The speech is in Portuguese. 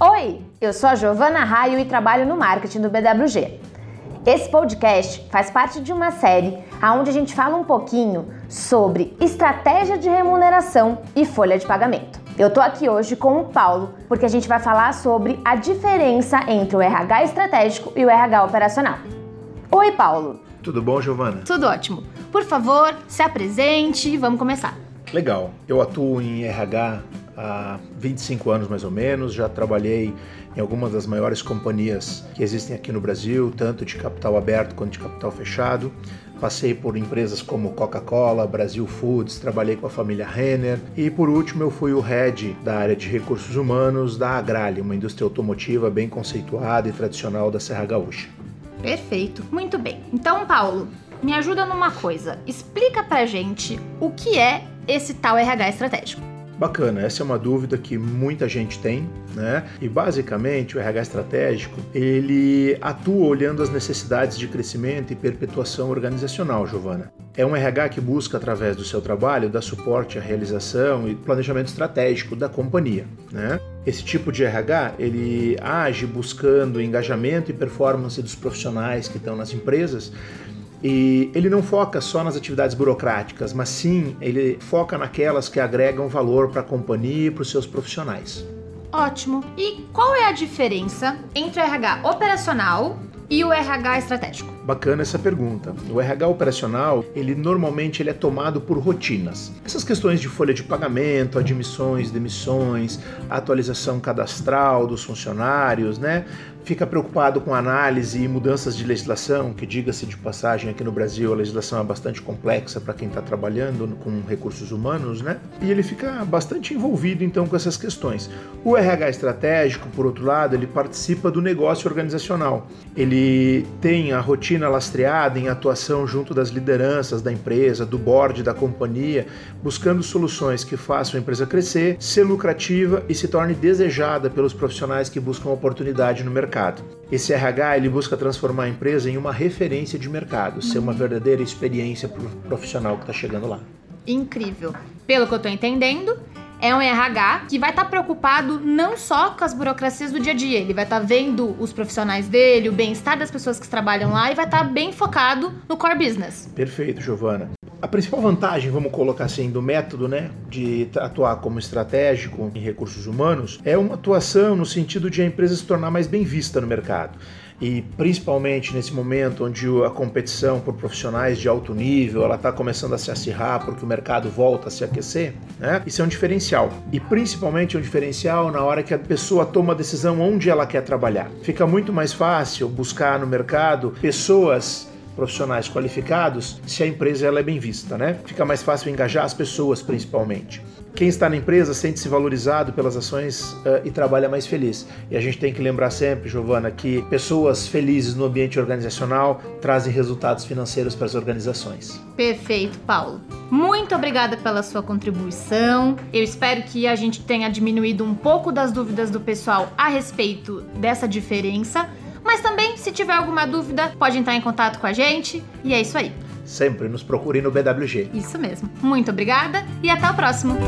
Oi, eu sou a Giovana Raio e trabalho no marketing do BWG. Esse podcast faz parte de uma série onde a gente fala um pouquinho sobre estratégia de remuneração e folha de pagamento. Eu tô aqui hoje com o Paulo porque a gente vai falar sobre a diferença entre o RH estratégico e o RH operacional. Oi, Paulo. Tudo bom, Giovana? Tudo ótimo. Por favor, se apresente e vamos começar. Legal. Eu atuo em RH há 25 anos mais ou menos, já trabalhei em algumas das maiores companhias que existem aqui no Brasil, tanto de capital aberto quanto de capital fechado. Passei por empresas como Coca-Cola, Brasil Foods, trabalhei com a família Renner e por último eu fui o head da área de recursos humanos da Agrale, uma indústria automotiva bem conceituada e tradicional da Serra Gaúcha. Perfeito, muito bem. Então, Paulo, me ajuda numa coisa. Explica pra gente o que é esse tal RH estratégico. Bacana, essa é uma dúvida que muita gente tem, né? E basicamente o RH estratégico, ele atua olhando as necessidades de crescimento e perpetuação organizacional, Giovana. É um RH que busca, através do seu trabalho, dar suporte à realização e planejamento estratégico da companhia. Né? Esse tipo de RH ele age buscando engajamento e performance dos profissionais que estão nas empresas e ele não foca só nas atividades burocráticas, mas sim ele foca naquelas que agregam valor para a companhia e para os seus profissionais. Ótimo. E qual é a diferença entre o RH operacional e o RH estratégico? Bacana essa pergunta. O RH operacional, ele normalmente ele é tomado por rotinas. Essas questões de folha de pagamento, admissões, demissões, atualização cadastral dos funcionários, né? Fica preocupado com análise e mudanças de legislação, que diga-se de passagem aqui no Brasil a legislação é bastante complexa para quem está trabalhando com recursos humanos, né? E ele fica bastante envolvido então com essas questões. O RH estratégico, por outro lado, ele participa do negócio organizacional. Ele tem a rotina lastreada em atuação junto das lideranças da empresa, do board da companhia, buscando soluções que façam a empresa crescer, ser lucrativa e se torne desejada pelos profissionais que buscam oportunidade no mercado mercado. Esse RH ele busca transformar a empresa em uma referência de mercado, ser uma verdadeira experiência para o profissional que está chegando lá. Incrível. Pelo que eu estou entendendo, é um RH que vai estar tá preocupado não só com as burocracias do dia a dia, ele vai estar tá vendo os profissionais dele, o bem-estar das pessoas que trabalham lá e vai estar tá bem focado no core business. Perfeito, Giovana. A principal vantagem, vamos colocar assim, do método, né, de atuar como estratégico em recursos humanos é uma atuação no sentido de a empresa se tornar mais bem vista no mercado e principalmente nesse momento onde a competição por profissionais de alto nível ela está começando a se acirrar porque o mercado volta a se aquecer, né? Isso é um diferencial e principalmente é um diferencial na hora que a pessoa toma a decisão onde ela quer trabalhar. Fica muito mais fácil buscar no mercado pessoas profissionais qualificados se a empresa ela é bem vista, né? Fica mais fácil engajar as pessoas, principalmente. Quem está na empresa sente-se valorizado pelas ações uh, e trabalha mais feliz. E a gente tem que lembrar sempre, Giovana, que pessoas felizes no ambiente organizacional trazem resultados financeiros para as organizações. Perfeito, Paulo. Muito obrigada pela sua contribuição. Eu espero que a gente tenha diminuído um pouco das dúvidas do pessoal a respeito dessa diferença se tiver alguma dúvida, pode entrar em contato com a gente. E é isso aí. Sempre nos procure no BWG. Isso mesmo. Muito obrigada e até o próximo.